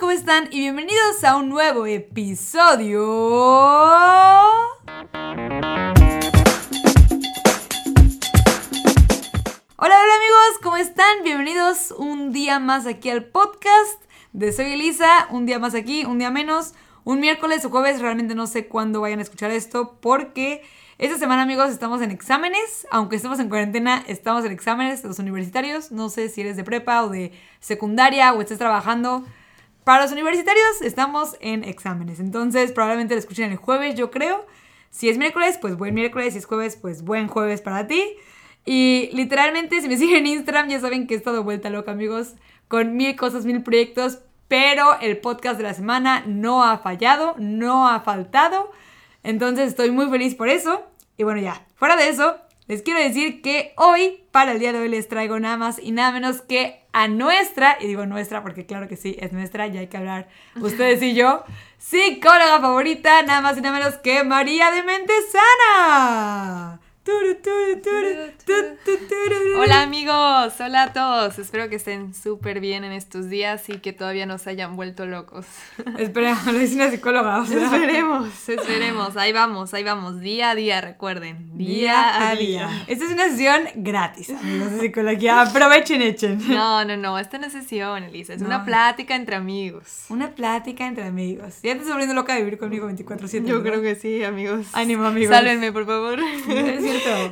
¿cómo están? Y bienvenidos a un nuevo episodio. Hola, hola amigos, ¿cómo están? Bienvenidos un día más aquí al podcast de Soy Elisa. Un día más aquí, un día menos, un miércoles o jueves. Realmente no sé cuándo vayan a escuchar esto porque esta semana, amigos, estamos en exámenes. Aunque estemos en cuarentena, estamos en exámenes, los universitarios. No sé si eres de prepa o de secundaria o estés trabajando. Para los universitarios, estamos en exámenes. Entonces, probablemente lo escuchen el jueves, yo creo. Si es miércoles, pues buen miércoles. Si es jueves, pues buen jueves para ti. Y literalmente, si me siguen en Instagram, ya saben que he estado vuelta loca, amigos, con mil cosas, mil proyectos. Pero el podcast de la semana no ha fallado, no ha faltado. Entonces estoy muy feliz por eso. Y bueno, ya, fuera de eso, les quiero decir que hoy, para el día de hoy, les traigo nada más y nada menos que a nuestra, y digo nuestra porque claro que sí, es nuestra, ya hay que hablar ustedes y yo, psicóloga favorita, nada más y nada menos que María de Mentesana. Hola amigos, hola a todos. Espero que estén súper bien en estos días y que todavía no se hayan vuelto locos. Esperemos, lo dice una psicóloga. Esperemos, esperemos. Ahí vamos, ahí vamos. Día a día, recuerden. Día, a día. Esta es una sesión gratis, amigos de psicología. Aprovechen, echen. No, no, no. Esta no es sesión, Elisa. Es una plática entre amigos. Una plática entre amigos. Ya te estás volviendo loca de vivir conmigo 24-7. Yo creo que sí, amigos. Ánimo, amigos. Sálvenme, por favor.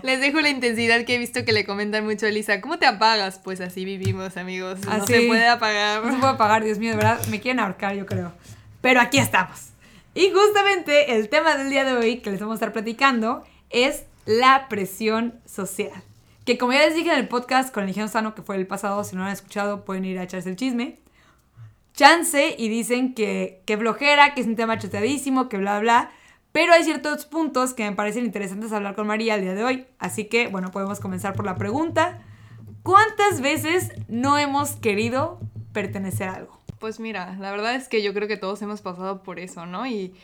Les dejo la intensidad que he visto que le comentan mucho a Elisa. ¿Cómo te apagas? Pues así vivimos, amigos. No se puede apagar. No se puede apagar, Dios mío, de verdad. Me quieren ahorcar, yo creo. Pero aquí estamos. Y justamente el tema del día de hoy que les vamos a estar platicando es la presión social. Que como ya les dije en el podcast con el higiene sano que fue el pasado, si no lo han escuchado pueden ir a echarse el chisme. Chance y dicen que, que flojera, que es un tema choteadísimo, que bla bla. Pero hay ciertos puntos que me parecen interesantes hablar con María el día de hoy. Así que, bueno, podemos comenzar por la pregunta. ¿Cuántas veces no hemos querido pertenecer a algo? Pues mira, la verdad es que yo creo que todos hemos pasado por eso, ¿no? Y,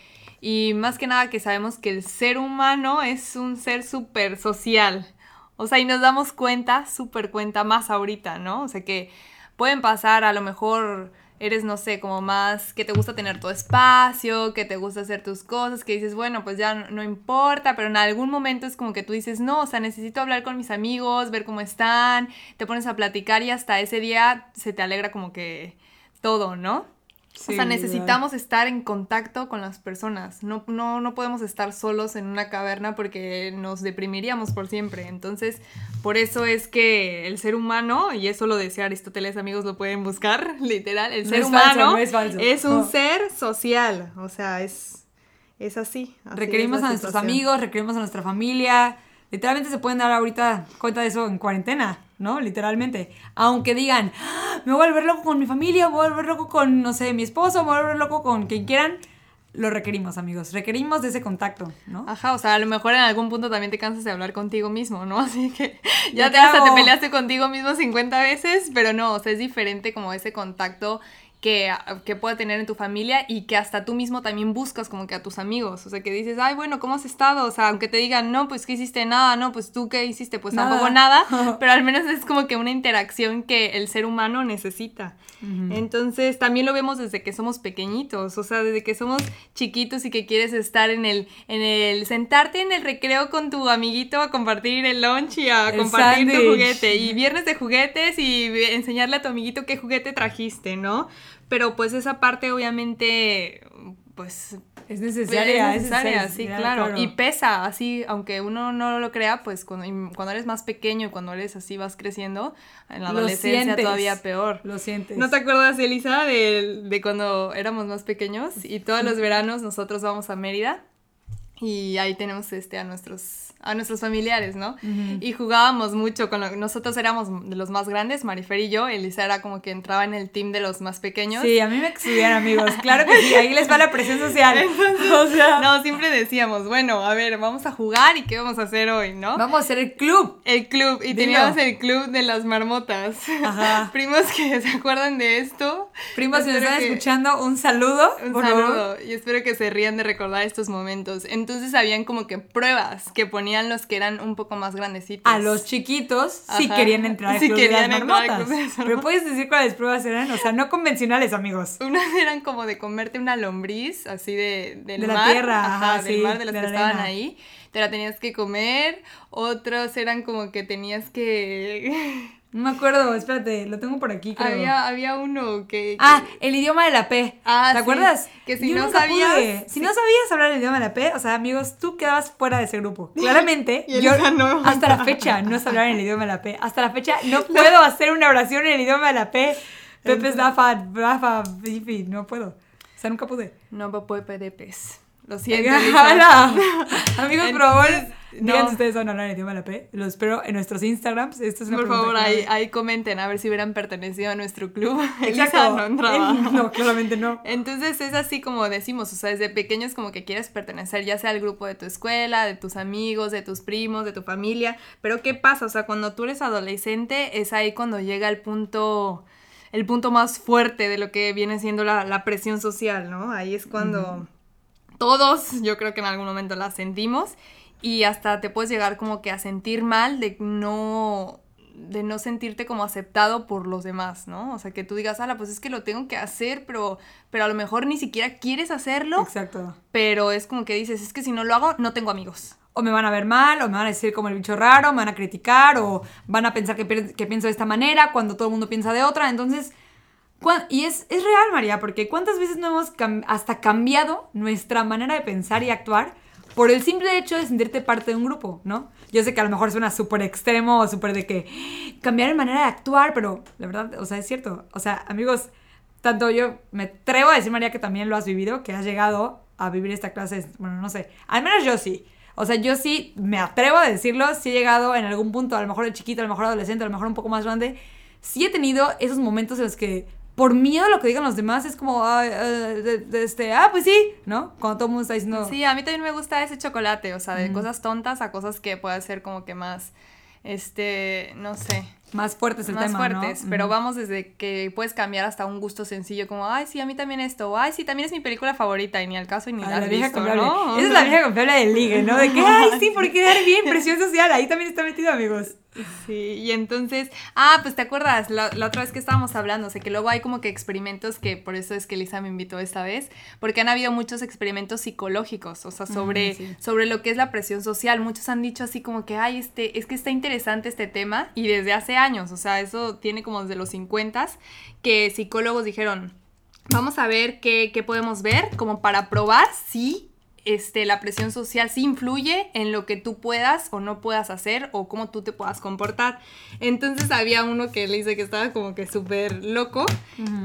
y más que nada que sabemos que el ser humano es un ser súper social. O sea, y nos damos cuenta, súper cuenta más ahorita, ¿no? O sea, que pueden pasar a lo mejor eres, no sé, como más que te gusta tener tu espacio, que te gusta hacer tus cosas, que dices, bueno, pues ya no, importa, pero en algún momento es como que tú dices, no, o sea, necesito hablar con mis amigos, ver cómo están, te pones a platicar y hasta ese día se te alegra como que todo, ¿no? O sea, necesitamos estar en contacto con las personas. No, no, no podemos estar solos en una caverna porque nos deprimiríamos por siempre. Entonces, por eso es que el ser humano, y eso lo decía Aristóteles, amigos, lo pueden buscar, literal, el ser humano es, un ser social. O sea, es, es así. requerimos a nuestros amigos, requerimos a nuestra familia. Literalmente se pueden dar ahorita cuenta de eso en cuarentena. ¿no? Literalmente. Aunque digan, ah, me voy a volver loco con mi familia, me voy a volver loco con, no sé, mi esposo, me voy a volver loco con quien quieran. Lo requerimos, amigos. Requerimos de ese contacto, ¿no? Ajá, o sea, a lo mejor en algún punto también te cansas de hablar contigo mismo, ¿no? Así que ya te, hasta te peleaste contigo mismo 50 veces, pero no, o sea, es diferente como ese contacto que, que pueda tener en tu familia y que hasta tú mismo también buscas como que a tus amigos. O sea, que dices, ay, bueno, ¿cómo has estado? O sea, aunque te digan, no, pues, ¿qué hiciste? Nada, no, pues, ¿tú qué hiciste? Pues tampoco nada, pero al menos es como que una interacción que el ser humano necesita. Entonces, también lo vemos desde que somos pequeñitos, o sea, desde que somos chiquitos y que quieres estar en el, en el, sentarte en el recreo con tu amiguito a compartir el lunch y a compartir tu juguete. Y viernes de juguetes y enseñarle a tu amiguito qué juguete trajiste, ¿no? Pero pues esa parte obviamente, pues... Es necesaria, es necesaria, sí, claro. Y pesa, así, aunque uno no lo crea, pues cuando, cuando eres más pequeño y cuando eres así vas creciendo, en la adolescencia todavía peor. Lo sientes. ¿No te acuerdas, Elisa, de, de cuando éramos más pequeños y todos los veranos nosotros vamos a Mérida? Y ahí tenemos este a nuestros a nuestros familiares, ¿no? Y jugábamos mucho con nosotros éramos de los más grandes, Marifer y yo, Elisa era como que entraba en el team de los más pequeños. Sí, a mí me excluían amigos, claro que sí, ahí les va la presión social. o sea, no, siempre decíamos, bueno, a ver, vamos a jugar y qué vamos a hacer hoy, ¿no? Vamos a hacer el club. El club y teníamos el club de las marmotas. Ajá. Primos que se acuerdan de esto. Primos que nos están escuchando, un saludo. Un saludo y espero que se rían de recordar estos momentos. Entonces, Entonces habían como que pruebas que ponían los que eran un poco más grandecitos. A los chiquitos sí Ajá. querían entrar al Sí club de las querían entrar al club de las Pero puedes decir cuáles pruebas eran, o sea, no convencionales, amigos. Unas eran como de comerte una lombriz, así de, del De la tierra, ajá, ajá, del mar, de las de que estaban ahí. Te la tenías que comer. Otros eran como que tenías que... No me acuerdo, espérate, lo tengo por aquí, creo. había, había uno que... Ah, el idioma de la P. Ah, ¿Te sí, acuerdas? que si Yo no sabías- pude. Si no sabías hablar el idioma de la P, o sea, amigos, tú quedabas fuera de ese grupo. Claramente, Y yo no. hasta la fecha no sé hablar en el idioma de la P. Hasta la fecha no puedo hacer una oración en el idioma de la P. Pepe es Dafa, Rafa, Fifi, no puedo. O sea, nunca pude. No puedo de pez. Lo siento. Amigos, por favor, Entonces, digan no. si ustedes saben hablar el idioma de la P. Lo espero en nuestros Instagrams. Esto es una Por favor, ahí, comenten a ver si hubieran pertenecido a nuestro club. Exacto. No entraba. Él no, claramente no. Entonces es así como decimos, o sea, desde pequeños como que quieres pertenecer ya sea al grupo de tu escuela, de tus amigos, de tus primos, de tu familia, pero ¿qué pasa? O sea, cuando tú eres adolescente es ahí cuando llega el punto, el punto más fuerte de lo que viene siendo la, la presión social, ¿no? Ahí es cuando todos, yo creo que en algún momento la sentimos y hasta te puedes llegar como que a sentir mal de no de no sentirte como aceptado por los demás, ¿no? O sea, que tú digas, ala, pues es que lo tengo que hacer, pero, pero a lo mejor ni siquiera quieres hacerlo, Exacto. pero es como que dices, es que si no lo hago, no tengo amigos. o me van a ver mal, o me van a decir como el bicho raro, me van a criticar, o van a pensar que, que pienso de esta manera cuando todo el mundo piensa de otra. Entonces, y es, es real, María, porque ¿cuántas veces no hemos cam- hasta cambiado nuestra manera de pensar y actuar por el simple hecho de sentirte parte de un grupo, ¿no? Yo sé que a lo mejor suena súper extremo o súper de que cambiar de manera de actuar, pero la verdad, o sea, es cierto. O sea, amigos, tanto yo me atrevo a decir, María, que también lo has vivido, que has llegado a vivir esta clase, bueno, no sé, al menos yo sí. O sea, yo sí me atrevo a decirlo, sí he llegado en algún punto, a lo mejor de chiquito, a lo mejor adolescente, a lo mejor un poco más grande, sí he tenido esos momentos en los que por miedo a lo que digan los demás es como, "Ay, eh, de- de este, ah, pues sí, ¿no? Cuando todo el mundo está diciendo, Sí, a mí también me gusta ese chocolate, o sea, de cosas tontas a cosas que pueda ser como que más, este, no sé, más fuerte es el más tema, ¿no? fuertes, pero Ujú. vamos desde que puedes cambiar hasta un gusto sencillo, como, ay, sí, a mí también esto, o, ay, sí, también es mi película favorita, y ni al caso y ni Ah, la vieja visto. ¿no? Esa es la vieja confiable del ligue, ¿no? De que, ay, sí, por quedar bien, presión social. Ahí también está metido, amigos. Sí, y entonces, ah, pues te acuerdas, la, la otra vez que estábamos hablando, o sea, que luego hay como que experimentos, que por eso es que Lisa me invitó esta vez, porque han habido muchos experimentos psicológicos, o sea, sobre, sí. sobre lo que es la presión social. Muchos han dicho así como que, ay, este, es que está interesante este tema, y desde hace años, o sea, eso tiene como desde los 50 que psicólogos dijeron, vamos a ver qué, qué podemos ver, como para probar si este, la presión social sí influye en lo que tú puedas o no puedas hacer o cómo tú te puedas comportar. Entonces había uno que le dice que estaba como que súper loco,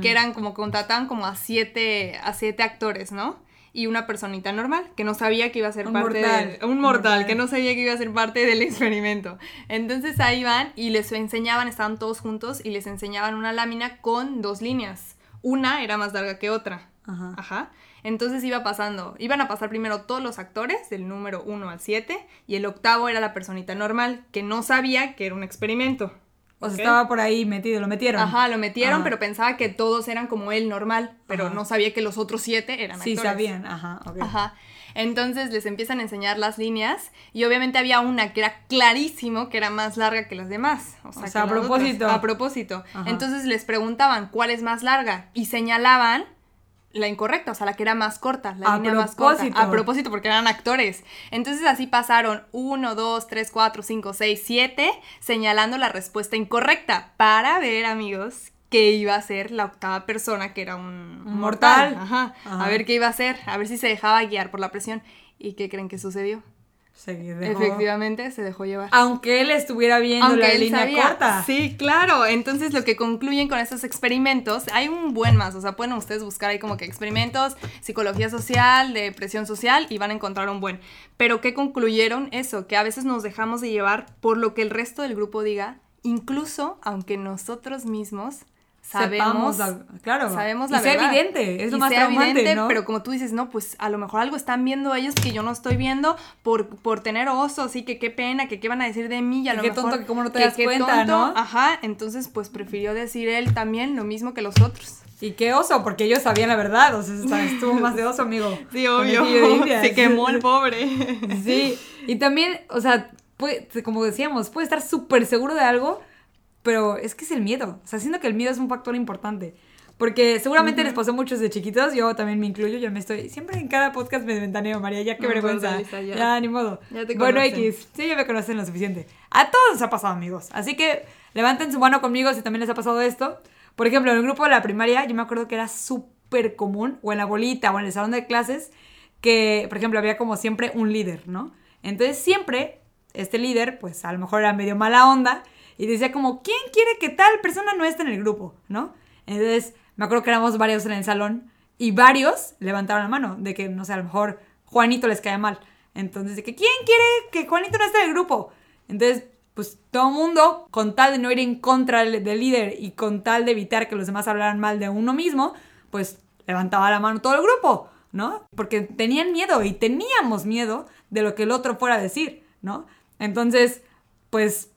que eran como contrataban como a siete, a siete actores, ¿no? Y una personita normal, que no sabía que iba a ser Un parte mortal. de... Un mortal, que no sabía que iba a ser parte del experimento. Entonces ahí van y les enseñaban, estaban todos juntos y les enseñaban una lámina con dos líneas. Una era más larga que otra. Ajá. Ajá. Entonces iba pasando, iban a pasar primero todos los actores, del número 1 al 7, y el octavo era la personita normal, que no sabía que era un experimento. O sea, estaba por ahí metido, lo metieron. Ajá, lo metieron, Ajá. pero pensaba que todos eran como él normal, pero Ajá. no sabía que los otros siete eran Sí, actores. sabían, ajá, ok. Ajá. Entonces les empiezan a enseñar las líneas y obviamente había una que era clarísimo que era más larga que las demás. O sea, O sea, a otras. propósito. A propósito. Entonces les preguntaban cuál es más larga y señalaban la incorrecta, o sea, la que era más corta, la A línea más corta. A propósito, porque eran actores. Entonces así pasaron 1, 2, 3, 4, 5, 6, 7, señalando la respuesta incorrecta para ver, amigos, qué iba a ser la octava persona, que era un, Un mortal. Ajá. Ajá. A ver qué iba a hacer, a ver si se dejaba guiar por la presión. ¿Y qué creen que sucedió? Dejó- Efectivamente, se dejó llevar. Aunque él estuviera viendo la él línea sabía. corta. Sí, claro. Entonces lo que concluyen con estos experimentos, hay un buen más, o sea, pueden ustedes buscar ahí como que experimentos, psicología social, de presión social y van a encontrar un buen. Pero ¿qué concluyeron? Eso, que a veces nos dejamos de llevar por lo que el resto del grupo diga, incluso aunque nosotros mismos sabemos la- claro. sabemos Y la sea verdad. evidente, es lo Y más sea traumante, evidente, ¿no? pero como tú dices, no, pues a lo mejor algo están viendo ellos que yo no estoy viendo por, por tener osos y que qué pena, que qué van a decir de mí y a lo qué mejor tonto, que cómo no te que das cuenta, ¿no? Ajá, entonces pues prefirió decir él también lo mismo que los otros. Y qué oso, porque ellos sabían la verdad, o sea, estuvo más de oso, amigo. Sí, obvio. Se quemó el pobre. Sí, y también, o sea, puede, como decíamos, puede estar súper seguro de algo, pero es que es el miedo. O sea, siento que el miedo es un factor importante. Porque seguramente les pasó muchos de chiquitos, yo también me incluyo, yo me estoy, siempre en cada podcast me ventaneo, María, ya qué vergüenza. ya. ni modo. bueno, X, sí, ya me conocen lo suficiente. A todos les ha pasado, amigos. Así que levanten su mano conmigo si también les ha pasado esto. Por ejemplo, en el grupo de la primaria, yo me acuerdo que era súper común, o en la bolita, o en el salón de clases, que, por ejemplo, había como siempre un líder, ¿no? Entonces siempre este líder, pues a lo mejor era medio mala onda, y decía como, ¿quién quiere que tal persona no esté en el grupo? ¿No? Entonces me acuerdo que éramos varios en el salón y varios levantaron la mano de que, no sé, a lo mejor Juanito les caía mal. Entonces, de que, ¿quién quiere que Juanito no esté en el grupo? Entonces, pues todo mundo, con tal de no ir en contra del, líder y con tal de evitar que los demás hablaran mal de uno mismo, pues levantaba la mano todo el grupo, ¿no? Porque tenían miedo y teníamos miedo de lo que el otro fuera a decir, ¿no? Entonces, pues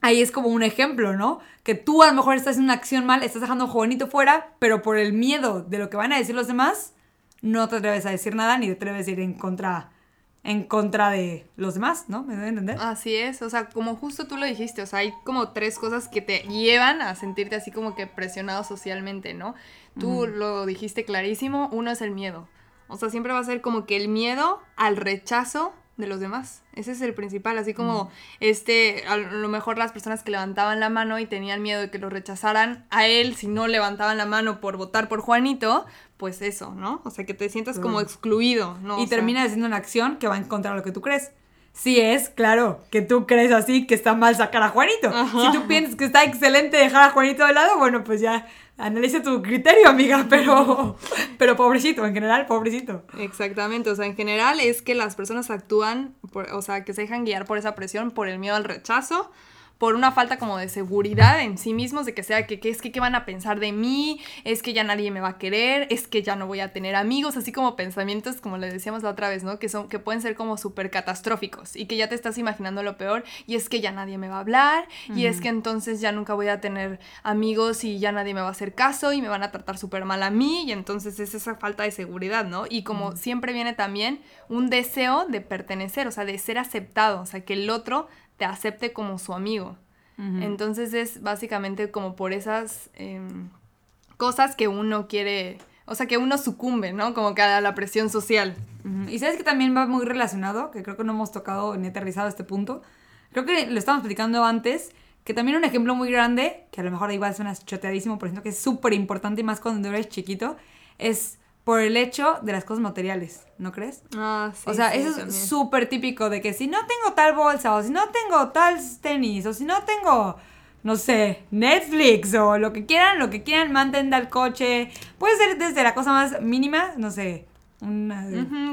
ahí es como un ejemplo, ¿no? Que tú a lo mejor estás en una acción mal, estás dejando a Juanito fuera, pero por el miedo de lo que van a decir los demás, no te atreves a decir nada ni te atreves a ir en contra en contra de los demás, ¿no? ¿Me debe entender? Así es, o sea, como justo tú lo dijiste, o sea, hay como tres cosas que te llevan a sentirte así como que presionado socialmente, ¿no? Tú lo dijiste clarísimo, uno es el miedo. O sea, siempre va a ser como que el miedo al rechazo de los demás. Ese es el principal, así como este, a lo mejor las personas que levantaban la mano y tenían miedo de que lo rechazaran a él si no levantaban la mano por votar por Juanito, pues eso, ¿no? O sea, que te sientas como excluido, ¿no? Y termina haciendo una acción que va en contra de lo que tú crees. Si es, claro, que tú crees así que está mal sacar a Juanito. Si tú piensas que está excelente dejar a Juanito de lado, bueno, pues ya analiza tu criterio, amiga, pero, pero pobrecito, en general, pobrecito. Exactamente, o sea, en general es que las personas actúan, o sea, que se dejan guiar por esa presión, por el miedo al rechazo, por una falta como de seguridad en sí mismos, de que sea que, es que qué van a pensar de mí, es que ya nadie me va a querer, es que ya no voy a tener amigos, así como pensamientos, como le decíamos la otra vez, ¿no? Que, son, que pueden ser como súper catastróficos y que ya te estás imaginando lo peor y es que ya nadie me va a hablar y es que entonces ya nunca voy a tener amigos y ya nadie me va a hacer caso y me van a tratar súper mal a mí y entonces es esa falta de seguridad, ¿no? Y como siempre viene también un deseo de pertenecer, o sea, de ser aceptado, o sea, que el otro te acepte como su amigo. Entonces es básicamente como por esas em, cosas que uno quiere, o sea, que uno sucumbe, ¿no? Como que a la presión social. Y sabes que también va muy relacionado, que creo que no hemos tocado ni aterrizado este punto. Creo que lo estábamos platicando antes, que también un ejemplo muy grande, que a lo mejor igual suena choteadísimo, pero siento que es súper importante y más cuando eres chiquito, es por el hecho de las cosas materiales, ¿no crees? Ah, sí. O sea, eso es súper típico de que si no tengo tal bolsa, o si no tengo tal tenis, o si no tengo, no sé, Netflix, o lo que quieran, lo que quieran, manden al coche. Puede ser desde la cosa más mínima, no sé. Una,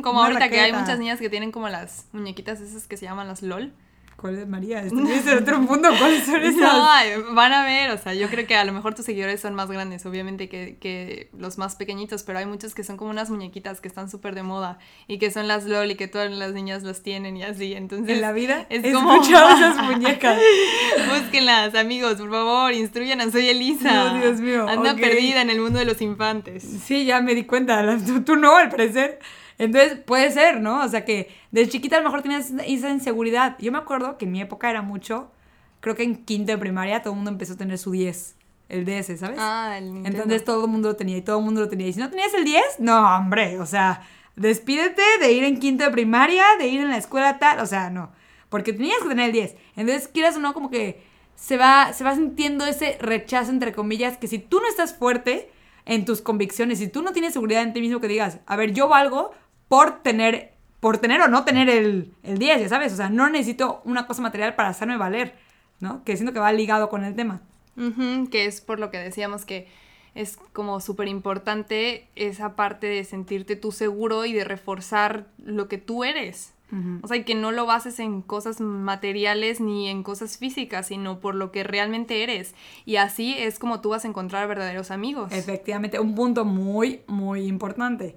como ahorita que hay muchas niñas que tienen como las muñequitas esas que se llaman las LOL. ¿Cuál es María? ¿Estuviste en otro mundo? ¿Cuáles son esas? No, van a ver, o sea, yo creo que a lo mejor tus seguidores son más grandes, obviamente, que, que los más pequeñitos, pero hay muchos que son como unas muñequitas que están súper de moda y que son las LOL y que todas las niñas las tienen y así, entonces... En la vida es he como... esas muñecas. Búsquenlas, amigos, por favor, instruyan a Soy Elisa. No, Dios mío. Anda perdida en el mundo de los infantes. Sí, ya me di cuenta, tú, tú no, al parecer. Entonces, puede ser, ¿no? O sea, que de chiquita a lo mejor tenías esa inseguridad. Yo me acuerdo que en mi época era mucho, creo que en quinto de primaria todo el mundo empezó a tener su 10. El DS, ¿sabes? Ah, el Nintendo. Entonces todo el mundo lo tenía y todo el mundo lo tenía. Y si no tenías el 10, no, hombre, o sea, despídete de ir en quinto de primaria, de ir en la escuela tal, o sea, no. Porque tenías que tener el 10. Entonces, quieras o no, como que se va, se va sintiendo ese rechazo, entre comillas, que si tú no estás fuerte en tus convicciones, si tú no tienes seguridad en ti mismo, que digas, a ver, yo valgo, por tener, por tener o no tener el, el 10, ya sabes. O sea, no necesito una cosa material para hacerme valer, ¿no? Que siento que va ligado con el tema. que es por lo que decíamos que es como súper importante esa parte de sentirte tú seguro y de reforzar lo que tú eres. O sea, y que no lo bases en cosas materiales ni en cosas físicas, sino por lo que realmente eres. Y así es como tú vas a encontrar verdaderos amigos. Efectivamente, un punto muy, muy importante.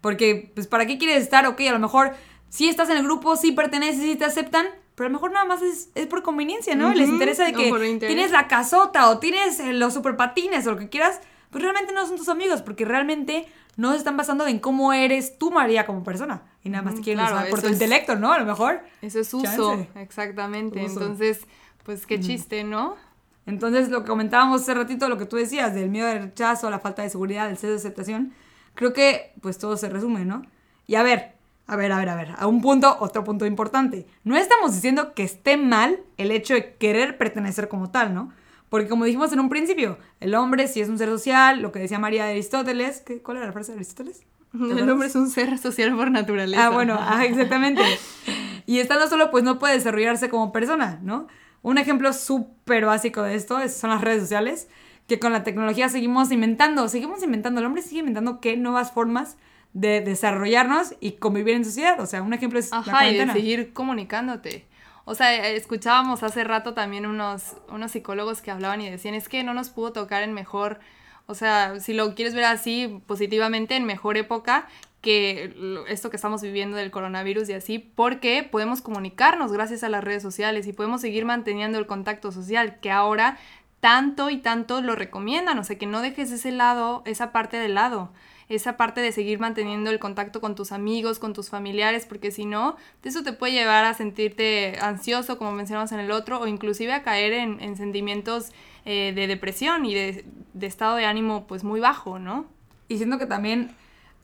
Porque, pues, ¿para qué quieres estar? Ok, a lo mejor sí estás en el grupo, sí perteneces, sí te aceptan, pero a lo mejor nada más es, por conveniencia, ¿no? Les interesa de que tienes la casota o tienes eh, los superpatines o lo que quieras, pues realmente no son tus amigos, porque realmente no se están basando en cómo eres tú, María, como persona. Y nada más te quieren claro, usar por tu es- intelecto, ¿no? A lo mejor. Eso es uso, Chance. exactamente. Uso. Entonces, pues qué chiste, ¿no? Entonces, lo que comentábamos hace ratito, lo que tú decías, del miedo al rechazo, la falta de seguridad, el sesgo de aceptación, creo que pues todo se resume, ¿no? Y a ver, a ver, a ver, a ver, a un punto, otro punto importante. No estamos diciendo que esté mal el hecho de querer pertenecer como tal, ¿no? Porque como dijimos en un principio, el hombre si es un ser social, lo que decía María de Aristóteles, ¿qué- ¿cuál era la frase de Aristóteles? ¿Te El hombre es un ser social por naturaleza. Ah, bueno, ah, exactamente. Y estando solo, pues no puede desarrollarse como persona, ¿no? Un ejemplo súper básico de esto es- son las redes sociales, que con la tecnología seguimos inventando, seguimos inventando, el hombre sigue inventando qué nuevas formas de desarrollarnos y convivir en sociedad. O sea, un ejemplo es la Ajá, y de cuarentena. seguir comunicándote. O sea, eh, escuchábamos hace rato también unos, unos psicólogos que hablaban y decían, es que no nos pudo tocar en mejor, o sea, si lo quieres ver así positivamente, en mejor época que esto que estamos viviendo del coronavirus y así, porque podemos comunicarnos gracias a las redes sociales y podemos seguir manteniendo el contacto social, que ahora tanto y tanto lo recomiendan, o sea, que no dejes ese lado, esa parte de lado, esa parte de seguir manteniendo el contacto con tus amigos, con tus familiares, porque si no, eso te puede llevar a sentirte ansioso, como mencionamos en el otro, o inclusive a caer en, en sentimientos eh, de depresión y de, de estado de ánimo pues muy bajo, ¿no? Y siento que también,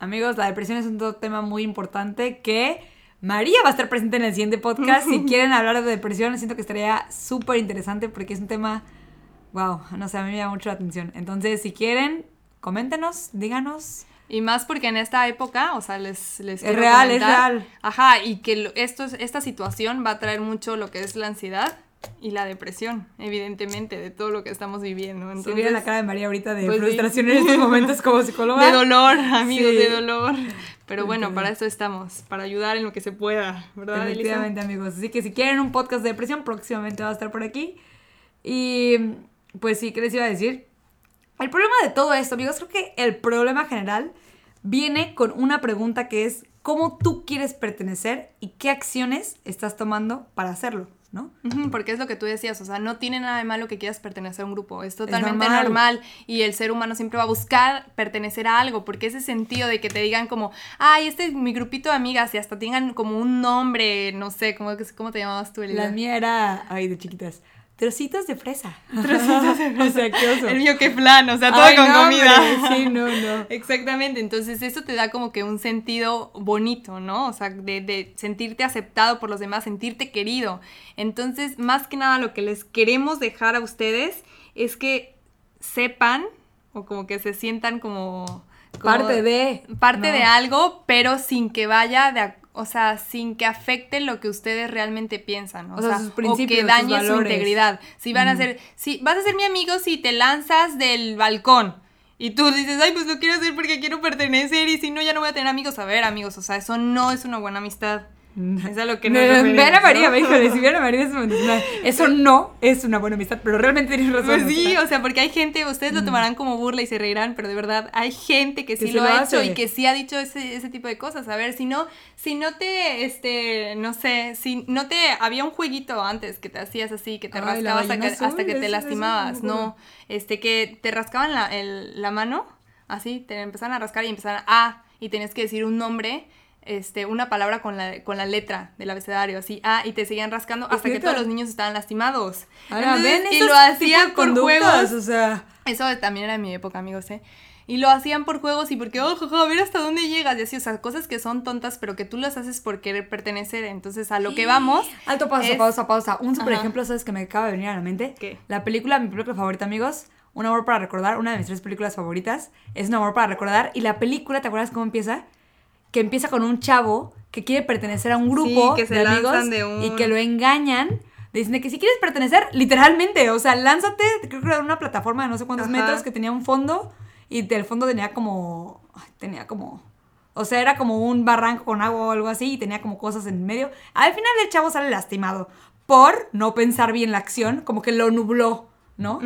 amigos, la depresión es un tema muy importante que María va a estar presente en el siguiente podcast. si quieren hablar de depresión, siento que estaría súper interesante porque es un tema, wow, no sé, a mí me llama mucho la atención. Entonces, si quieren, coméntenos, díganos. Y más porque en esta época, o sea, les, les Es real, es real. Ajá, y que esto, es- esta situación va a traer mucho lo que es la ansiedad y la depresión, evidentemente, de todo lo que estamos viviendo. Si Entonces, vieran la cara de María ahorita de pues sí. frustración en estos momentos como psicóloga. de dolor, amigos, Sí. de dolor. Pero bueno, para eso estamos, para ayudar en lo que se pueda, ¿verdad, Elisa? Efectivamente, amigos. Así que si quieren un podcast de depresión, próximamente va a estar por aquí. Y pues sí, ¿qué les iba a decir? El problema de todo esto, amigos, creo que el problema general viene con una pregunta que es cómo tú quieres pertenecer y qué acciones estás tomando para hacerlo, ¿no? Porque es lo que tú decías, o sea, no tiene nada de malo que quieras pertenecer a un grupo, es totalmente normal. normal. y el ser humano siempre va a buscar pertenecer a algo, porque ese sentido de que te digan como, ay, este es mi grupito de amigas y hasta tengan como un nombre, no sé, ¿cómo, cómo te llamabas tú, Elisa? La mía era, ay, de chiquitas, trocitos de fresa. Trocitos de fresa. o sea, qué. El mío que plan, o sea, todo Ay, con no, comida. hombre, Sí, no, no. Exactamente, entonces eso te da como que un sentido bonito, ¿no? O sea, de, de sentirte aceptado por los demás, sentirte querido. Entonces, más que nada lo que les queremos dejar a ustedes es que sepan o como que se sientan como... como Parte de. Parte ¿no? de algo, pero sin que vaya de... ac- O sea, sin que afecte lo que ustedes realmente piensan. O, O sea, sus o principios, que sus dañe su valores. integridad. Si van a ser, si vas a ser mi amigo si te lanzas del balcón y tú dices, ay, pues lo quiero hacer porque quiero pertenecer y si no ya no voy a tener amigos. A ver, amigos, o sea, eso no es una buena amistad. Es a lo que No, Ven a María, ¿no? híjole, si vieran a María Eso no es una buena amistad, pero realmente tienes razón. Pues sí, o sea, porque hay gente, ustedes lo tomarán como burla y se reirán, pero de verdad hay gente que sí Que lo, ha hecho y que sí ha dicho ese, ese tipo de cosas. A ver, si no, si no te, este, no sé, si no te, había un jueguito antes que te hacías así, que te Ay, rascabas ballena hasta, hasta que azul, te lastimabas, no me este, que te rascaban la, el- la mano, así, te empezaban a rascar y empezaban a, y tenías que decir un nombre. Este, una palabra con la, con la letra del abecedario, así, ah, y te seguían rascando ¿Es hasta que todos los niños estaban lastimados. Ahora, Entonces, ven y lo hacían por juegos. O sea, Eso también era en mi época, amigos, ¿eh? Y lo hacían por juegos y porque, oh, jaja, a ver hasta dónde llegas. Y así, o sea, cosas que son tontas, pero que tú las haces por querer pertenecer. Entonces, a lo que vamos. alto pausa, es- pausa, pausa. Un super Ajá. ejemplo, ¿sabes? Que me acaba de venir a la mente. ¿Qué? La película, mi película favorita, amigos. Un amor para recordar, una de mis tres películas favoritas. Es un amor para recordar. Y la película, ¿te acuerdas cómo empieza? Que empieza con un chavo que quiere pertenecer a un grupo que se de amigos lanzan de un- y que lo engañan. Dicen que si quieres pertenecer, literalmente, o sea, lánzate, creo que era una plataforma de no sé cuántos Ajá. metros que tenía un fondo y el fondo tenía como, tenía como, o sea, era como un barranco con agua o algo así y tenía como cosas en medio. Al final el chavo sale lastimado por no pensar bien la acción, como que lo nubló, ¿no?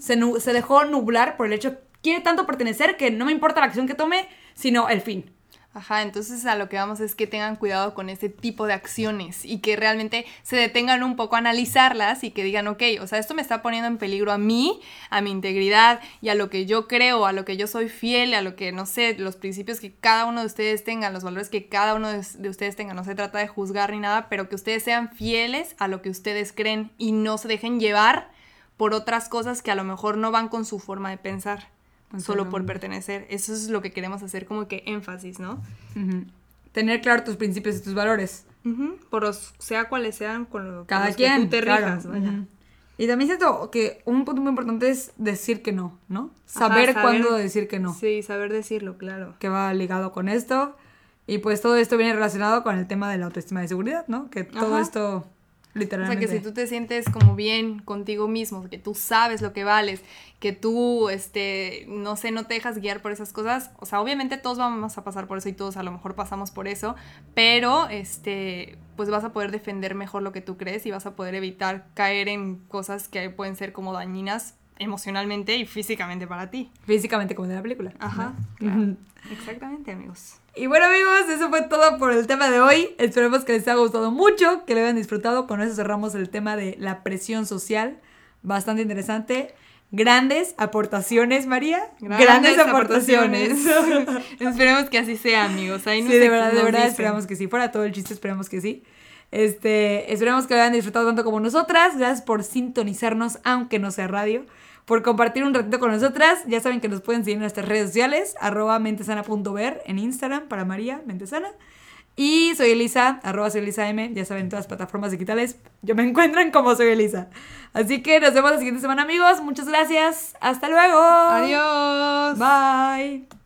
Se, nu- se dejó nublar por el hecho, quiere tanto pertenecer que no me importa la acción que tome, sino el fin. Ajá, entonces a lo que vamos es que tengan cuidado con este tipo de acciones y que realmente se detengan un poco a analizarlas y que digan, ok, o sea, esto me está poniendo en peligro a mí, a mi integridad y a lo que yo creo, a lo que yo soy fiel, a lo que, no sé, los principios que cada uno de ustedes tengan, los valores que cada uno de ustedes tenga. No se trata de juzgar ni nada, pero que ustedes sean fieles a lo que ustedes creen y no se dejen llevar por otras cosas que a lo mejor no van con su forma de pensar solo por pertenecer. Eso es lo que queremos hacer como que énfasis, ¿no? Tener claro tus principios y tus valores. Por los, sea cuales sean, con lo Cada quien, tú te rijas, Y también siento que un punto muy importante es decir que no, ¿no? Saber, cuándo decir que no. Sí, saber decirlo, claro. Que va ligado con esto. Y pues todo esto viene relacionado con el tema de la autoestima de seguridad, ¿no? Que todo esto Literalmente. O sea, que si tú te sientes como bien contigo mismo, que tú sabes lo que vales, que tú, este, no sé, no te dejas guiar por esas cosas, o sea, obviamente todos vamos a pasar por eso y todos a lo mejor pasamos por eso, pero, este, pues vas a poder defender mejor lo que tú crees y vas a poder evitar caer en cosas que pueden ser como dañinas emocionalmente y físicamente para ti. Físicamente como de la película. Ajá. Exactamente, amigos. Y bueno, amigos, eso fue todo por el tema de hoy. Esperemos que les haya gustado mucho, que lo hayan disfrutado. Con eso cerramos el tema de la presión social. Bastante interesante. Grandes aportaciones, María. Grandes, aportaciones. esperemos que así sea, amigos. Ahí sí, de verdad, de verdad, esperamos que sí. Fuera todo el chiste, esperamos que sí. Este, esperemos que lo hayan disfrutado tanto como nosotras. Gracias por sintonizarnos, aunque no sea radio por compartir un ratito con nosotras. Ya saben que nos pueden seguir en nuestras redes sociales, arroba mentesana.ver en Instagram para María Mentesana. Y soy Elisa, arroba soy Elisa M, ya saben, todas las plataformas digitales. Yo me encuentran como soy Elisa. Así que nos vemos la siguiente semana, amigos. Muchas gracias. Hasta luego. Adiós. Bye.